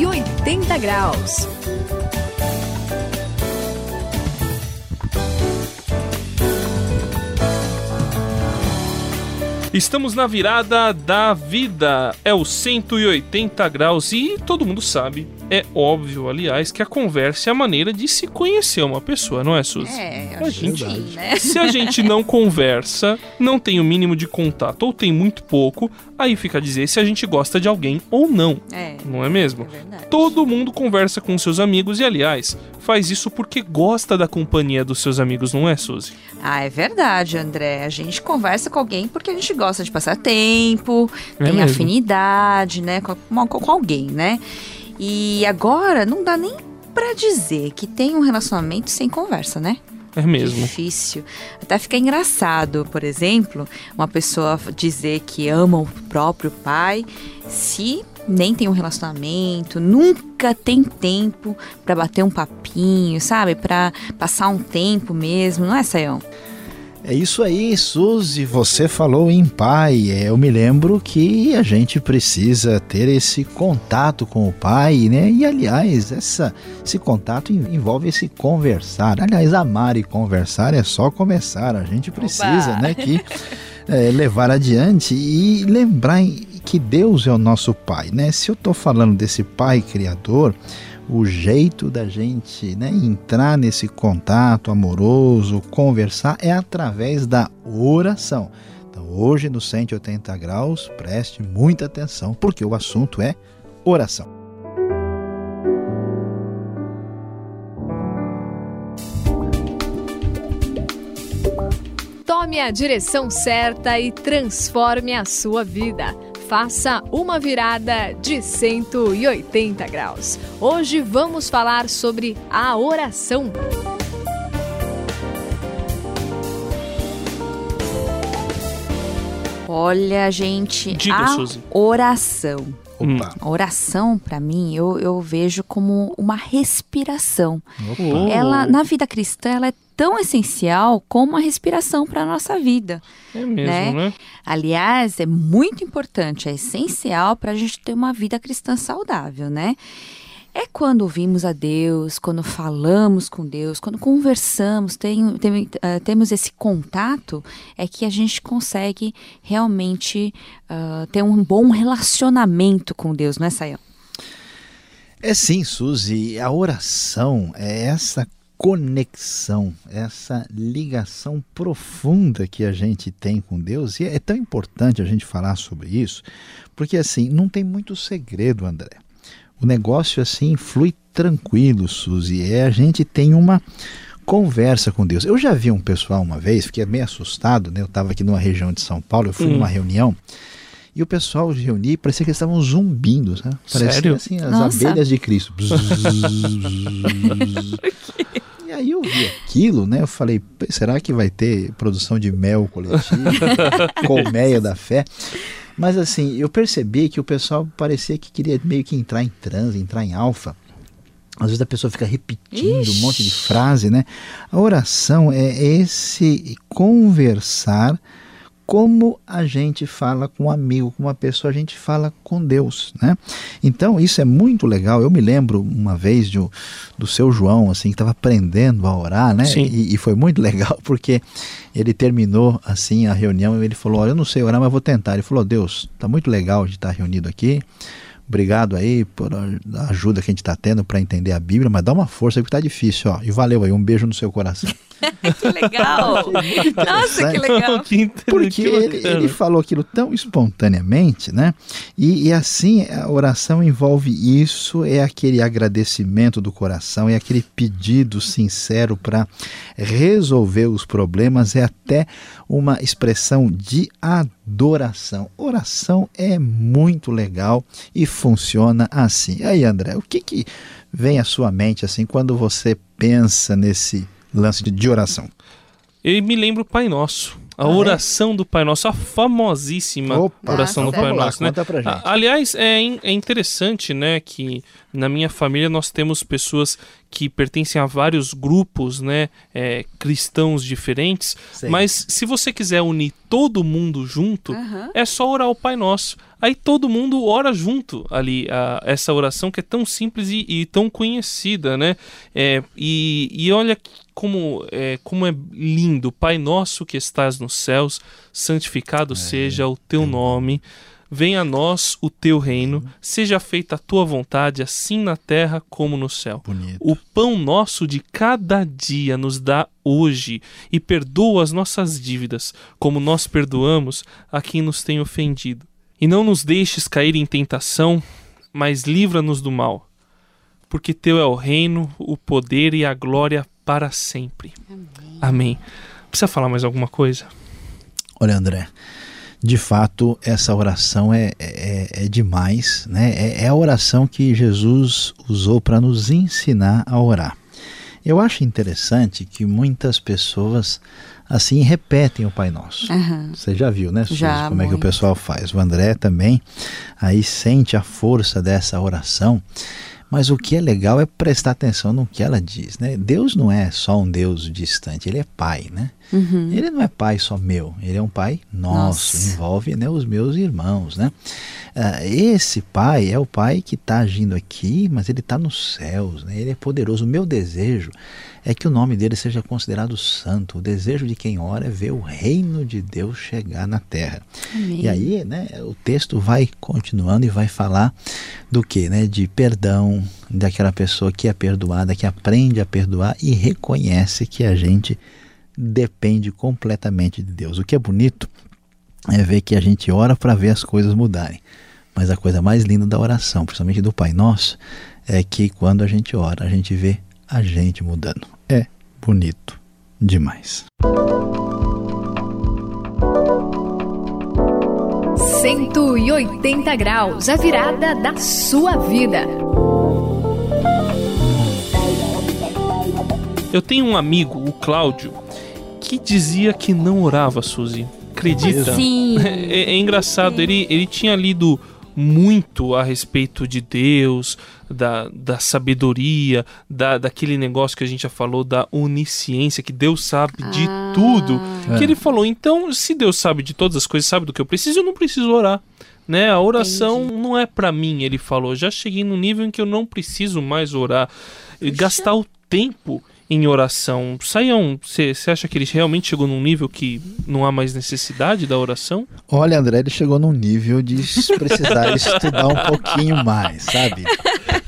180 graus. Estamos na virada da vida, é o 180 graus e todo mundo sabe, é óbvio, aliás, que a conversa é a maneira de se conhecer uma pessoa, não é, Suzy? É, a gente, sim, né? Se a gente não conversa, não tem o mínimo de contato ou tem muito pouco, aí fica a dizer se a gente gosta de alguém ou não. É. Não é mesmo? É verdade. Todo mundo conversa com seus amigos e, aliás, faz isso porque gosta da companhia dos seus amigos, não é, Suzy? Ah, é verdade, André. A gente conversa com alguém porque a gente gosta de passar tempo, É tem mesmo. afinidade, né, com, com- com alguém, né? E agora não dá nem pra dizer que tem um relacionamento sem conversa, né? É mesmo. Difícil. Até fica engraçado, por exemplo, uma pessoa dizer que ama o próprio pai se nem tem um relacionamento, nunca tem tempo pra bater um papinho, sabe? Pra passar um tempo mesmo, não é, Sayão? É isso aí, Suzy. Você falou em pai. É, Eu me lembro que a gente precisa ter esse contato com o pai, né? E aliás, essa, esse contato en- envolve esse conversar. Aliás, amar e conversar é só começar. A gente precisa, Oba! né? Que é, levar adiante e lembrar em- que Deus é o nosso pai, né? Se eu estou falando desse pai criador, o jeito da gente né, entrar nesse contato amoroso, conversar, é através da oração. Então, hoje no 180 graus, preste muita atenção, porque o assunto é oração. Tome a direção certa e transforme a sua vida. Faça uma virada de 180 graus. Hoje vamos falar sobre a oração. Olha, gente, Diga, a Suzy. oração. Opa! A oração, pra mim, eu, eu vejo como uma respiração. opa. Ela, na vida cristã, ela é tão essencial como a respiração para a nossa vida. É mesmo, né? né? Aliás, é muito importante, é essencial para a gente ter uma vida cristã saudável, né? É quando ouvimos a Deus, quando falamos com Deus, quando conversamos, tem, tem, eh, temos esse contato, é que a gente consegue realmente ah, ter um bom relacionamento com Deus, não é, Sayão? É sim, Suzy. A oração é essa conexão, essa ligação profunda que a gente tem com Deus. E é tão importante a gente falar sobre isso, porque assim, não tem muito segredo, André. O negócio assim flui tranquilo, Suzy. É a gente tem uma conversa com Deus. Eu já vi um pessoal uma vez, fiquei meio assustado, né? Eu estava aqui numa região de São Paulo, eu fui Hum. numa reunião e o pessoal se reunir, parecia que eles estavam zumbindo, sabe? Parecia Sério? assim as Nossa. abelhas de Cristo. e aí eu vi aquilo, né? Eu falei, "Pô, será que vai ter produção de mel coletivo? colmeia da fé? Mas assim, eu percebi que o pessoal parecia que queria meio que entrar em transe, entrar em alfa. Às vezes a pessoa fica repetindo um monte de frase, né? A oração é esse conversar como a gente fala com um amigo, com uma pessoa, a gente fala com Deus, né? Então isso é muito legal. Eu me lembro uma vez de, um- do seu João, assim, que estava aprendendo a orar, né? E, e foi muito legal porque ele terminou assim a reunião e ele falou: Olha, eu não sei orar, mas vou tentar. Ele falou: Deus, tá muito legal de estar reunido aqui. Obrigado aí por a ajuda que a gente está tendo para entender a Bíblia, mas dá uma força aí que tá difícil, ó. E valeu aí, um beijo no seu coração. Que legal! Nossa, que legal! Porque que ele, ele falou aquilo tão espontaneamente, né? E, e assim a oração envolve isso, é aquele agradecimento do coração, é aquele pedido sincero para resolver os problemas, é até uma expressão de adoração. Oração é muito legal e funciona assim. Aí, André, o que, que vem à sua mente assim quando você pensa nesse lance de oração? Eu me lembro o Pai Nosso. A oração do Pai Nosso, a famosíssima Opa, oração do então Pai lá, Nosso, né? conta pra gente. A- Aliás, é, in- é interessante, né, que na minha família nós temos pessoas que pertencem a vários grupos, né, é, cristãos diferentes, Sei. mas se você quiser unir todo mundo junto, Aham. é só orar o Pai Nosso. Aí todo mundo ora junto ali, a- essa oração que é tão simples e, e tão conhecida, né? É, e, e olha como é, como é lindo, Pai Nosso que estás nos céus, santificado seja o teu nome. Venha a nós o teu reino, seja feita a tua vontade, assim na terra como no céu. Bonito. O pão nosso de cada dia nos dá hoje e perdoa as nossas dívidas, como nós perdoamos a quem nos tem ofendido. E não nos deixes cair em tentação, mas livra-nos do mal. Porque teu é o reino, o poder e a glória para sempre. Amém. Precisa falar mais alguma coisa? Olha, André, de fato, essa oração é, é, é demais, né? É, é a oração que Jesus usou para nos ensinar a orar. Eu acho interessante que muitas pessoas assim repetem o Pai Nosso. Aham. Você já viu, né, Suzy, Já, como é que o muito. pessoal faz? O André também aí sente a força dessa oração. Mas o que é legal é prestar atenção no que ela diz, né? Deus não é só um Deus distante, ele é pai, né? Uhum. Ele não é pai só meu, ele é um pai nosso, Nossa. envolve né, os meus irmãos, né? Ah, esse pai é o pai que está agindo aqui, mas ele está nos céus, né? ele é poderoso. O meu desejo é que o nome dele seja considerado santo. O desejo de quem ora é ver o reino de Deus chegar na terra. Amém. E aí, né, o texto vai continuando e vai falar do que, né, de perdão, daquela pessoa que é perdoada, que aprende a perdoar e reconhece que a gente depende completamente de Deus. O que é bonito é ver que a gente ora para ver as coisas mudarem. Mas a coisa mais linda da oração, principalmente do Pai Nosso, é que quando a gente ora, a gente vê a gente mudando. É bonito demais. 180 graus, a virada da sua vida. Eu tenho um amigo, o Cláudio, que dizia que não orava, Suzy. Acredita? Sim. É, é engraçado, ele, ele tinha lido muito a respeito de Deus, da, da sabedoria, da, daquele negócio que a gente já falou, da onisciência, que Deus sabe de Ah. tudo. É. Que ele falou, então, se Deus sabe de todas as coisas, sabe do que eu preciso, eu não preciso orar. Né? A oração não é pra mim, ele falou. Já cheguei no nível em que eu não preciso mais orar. E Gastar o tempo em oração. Saiam, você acha que ele realmente chegou num nível que não há mais necessidade da oração? Olha, André, ele chegou num nível de precisar estudar um pouquinho mais, sabe?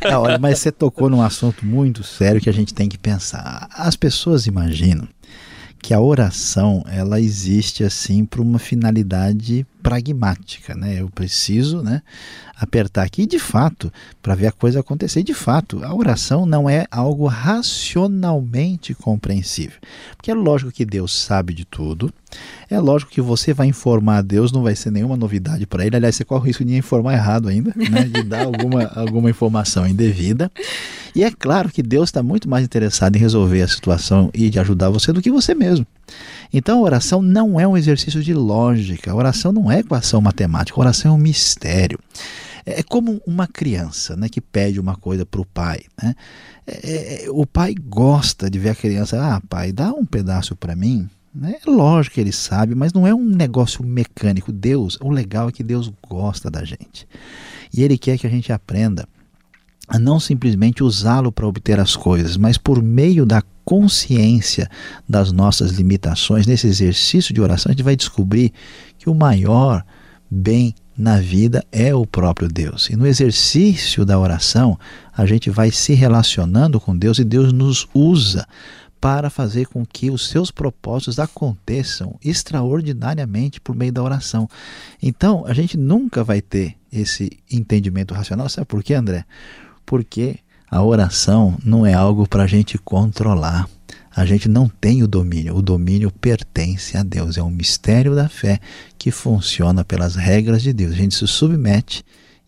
Ah, olha, mas você tocou num assunto muito sério que a gente tem que pensar. As pessoas imaginam que a oração ela existe assim para uma finalidade pragmática, né? Eu preciso, né, apertar aqui, de fato, para ver a coisa acontecer. De fato, a oração não é algo racionalmente compreensível, porque é lógico que Deus sabe de tudo. É lógico que você vai informar a Deus, não vai ser nenhuma novidade para ele. Aliás, você corre o risco de informar errado ainda, né? de dar alguma, alguma informação indevida. E é claro que Deus está muito mais interessado em resolver a situação e de ajudar você do que você mesmo. Então a oração não é um exercício de lógica, a oração não é equação matemática, a oração é um mistério. É como uma criança né, que pede uma coisa para o pai. Né? É, é, o pai gosta de ver a criança, ah, pai, dá um pedaço para mim. Né? É lógico que ele sabe, mas não é um negócio mecânico. Deus, o legal é que Deus gosta da gente. E Ele quer que a gente aprenda a não simplesmente usá-lo para obter as coisas, mas por meio da consciência das nossas limitações, nesse exercício de oração, a gente vai descobrir que o maior bem na vida é o próprio Deus. E no exercício da oração, a gente vai se relacionando com Deus e Deus nos usa para fazer com que os seus propósitos aconteçam extraordinariamente por meio da oração. Então, a gente nunca vai ter esse entendimento racional. Sabe por quê, André? Porque a oração não é algo para a gente controlar. A gente não tem o domínio. O domínio pertence a Deus. É um mistério da fé que funciona pelas regras de Deus. A gente se submete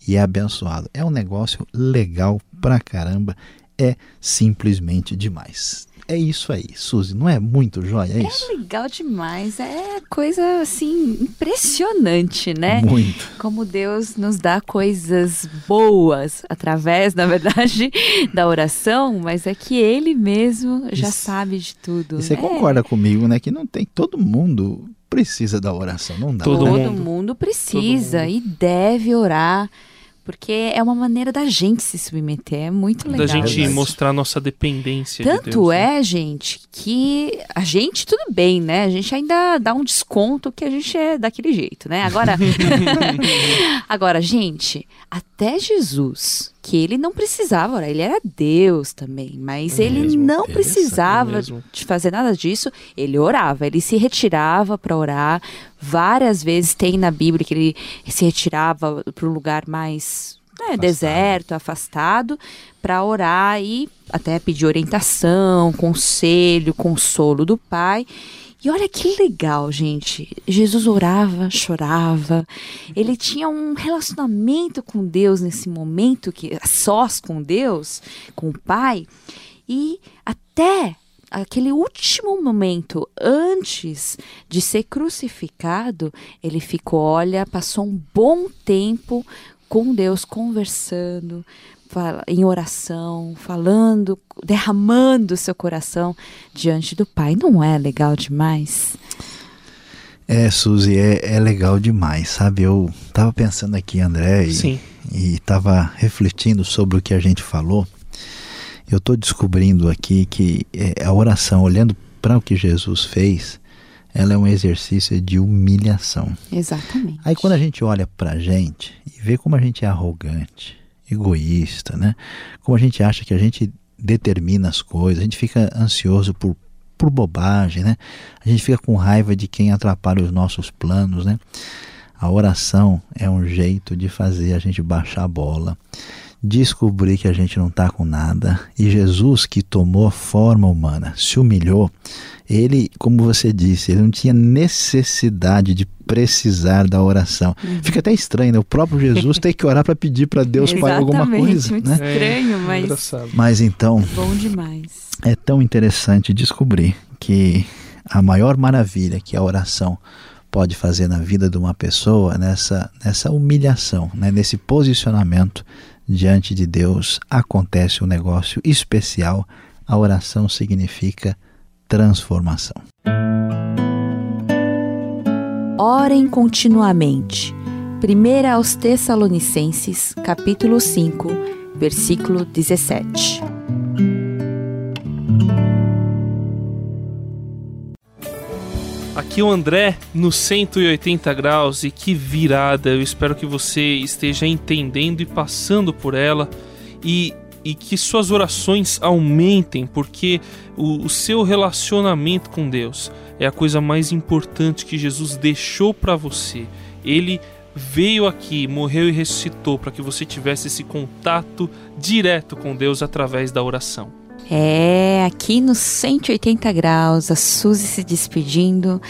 e é abençoado. É um negócio legal pra caramba. É simplesmente demais. É isso aí, Suzy, não é muito jóia é isso? É legal demais, é coisa assim impressionante, né? Muito. Como Deus nos dá coisas boas através, na verdade, da oração, mas é que Ele mesmo já Isso. sabe de tudo. E você É. concorda comigo, né? Que não tem. Todo mundo precisa da oração, não dá. Todo Todo, mundo. mundo. precisa Todo e deve orar, porque é uma maneira da gente se submeter. É muito legal. da gente isso. mostrar nossa dependência de Tanto Deus. né? é, gente, que a gente, tudo bem, né? A gente ainda dá um desconto que a gente é daquele jeito, né? Agora, agora, gente, até Jesus, que ele não precisava orar, ele era Deus também, mas É ele mesmo, não é precisava mesmo. de fazer nada disso, ele orava, ele se retirava para orar. Várias vezes tem na Bíblia que ele se retirava para um lugar mais né, Afastado. deserto, afastado, para orar e até pedir orientação, conselho, consolo do Pai. E olha que legal, gente. Jesus orava, chorava. Ele tinha um relacionamento com Deus nesse momento, que sós com Deus, com o Pai. E até aquele último momento antes de ser crucificado, ele ficou, olha, passou um bom tempo com Deus conversando, em oração, falando, derramando seu coração diante do Pai. Não é legal demais? É, Suzy, é, é legal demais, sabe? Eu tava pensando aqui, André, e, Sim. e tava refletindo sobre o que a gente falou. Eu tô descobrindo aqui que é, a oração, olhando para o que Jesus fez, ela é um exercício de humilhação. Exatamente. Aí quando a gente olha pra gente e vê como a gente é arrogante, egoísta, né? Como a gente acha que a gente determina as coisas, a gente fica ansioso por, por bobagem, né? A gente fica com raiva de quem atrapalha os nossos planos, né? A oração é um jeito de fazer a gente baixar a bola, descobrir que a gente não está com nada. E Jesus, que tomou a forma humana, se humilhou, ele, como você disse, ele não tinha necessidade de precisar da oração. Fica até estranho, né? O próprio Jesus tem que orar para pedir para Deus Pai alguma coisa, muito né? estranho, É, mas engraçado. Mas então, bom demais. é tão interessante descobrir que a maior maravilha que a oração pode fazer na vida de uma pessoa, nessa, nessa humilhação, né? nesse posicionamento diante de Deus, acontece um negócio especial. A oração significa transformação. Orem continuamente. 1 aos Tessalonicenses, capítulo 5, versículo 17. Aqui o André no 180 graus e que virada. Eu espero que você esteja entendendo e passando por ela e, e que suas orações aumentem, porque o, o seu relacionamento com Deus é a coisa mais importante que Jesus deixou para você. Ele veio aqui, morreu e ressuscitou para que você tivesse esse contato direto com Deus através da oração. É, aqui no 180 graus, a Suzy se despedindo.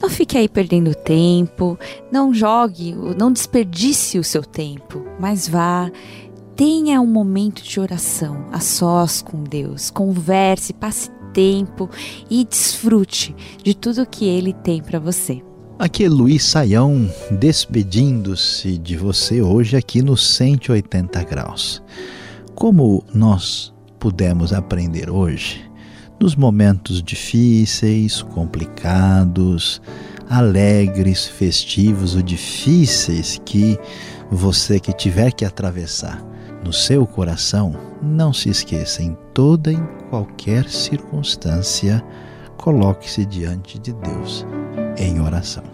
Não fique aí perdendo tempo, não jogue, não desperdice o seu tempo, mas vá, tenha um momento de oração, a sós com Deus. Converse, passe tempo e desfrute de tudo que Ele tem para você. Aqui é Luiz Saião despedindo-se de você hoje aqui no 180 graus. Como nós pudemos aprender hoje, nos momentos difíceis, complicados, alegres, festivos ou difíceis que você que tiver que atravessar no seu coração, não se esqueça, em toda e qualquer circunstância, coloque-se diante de Deus em oração.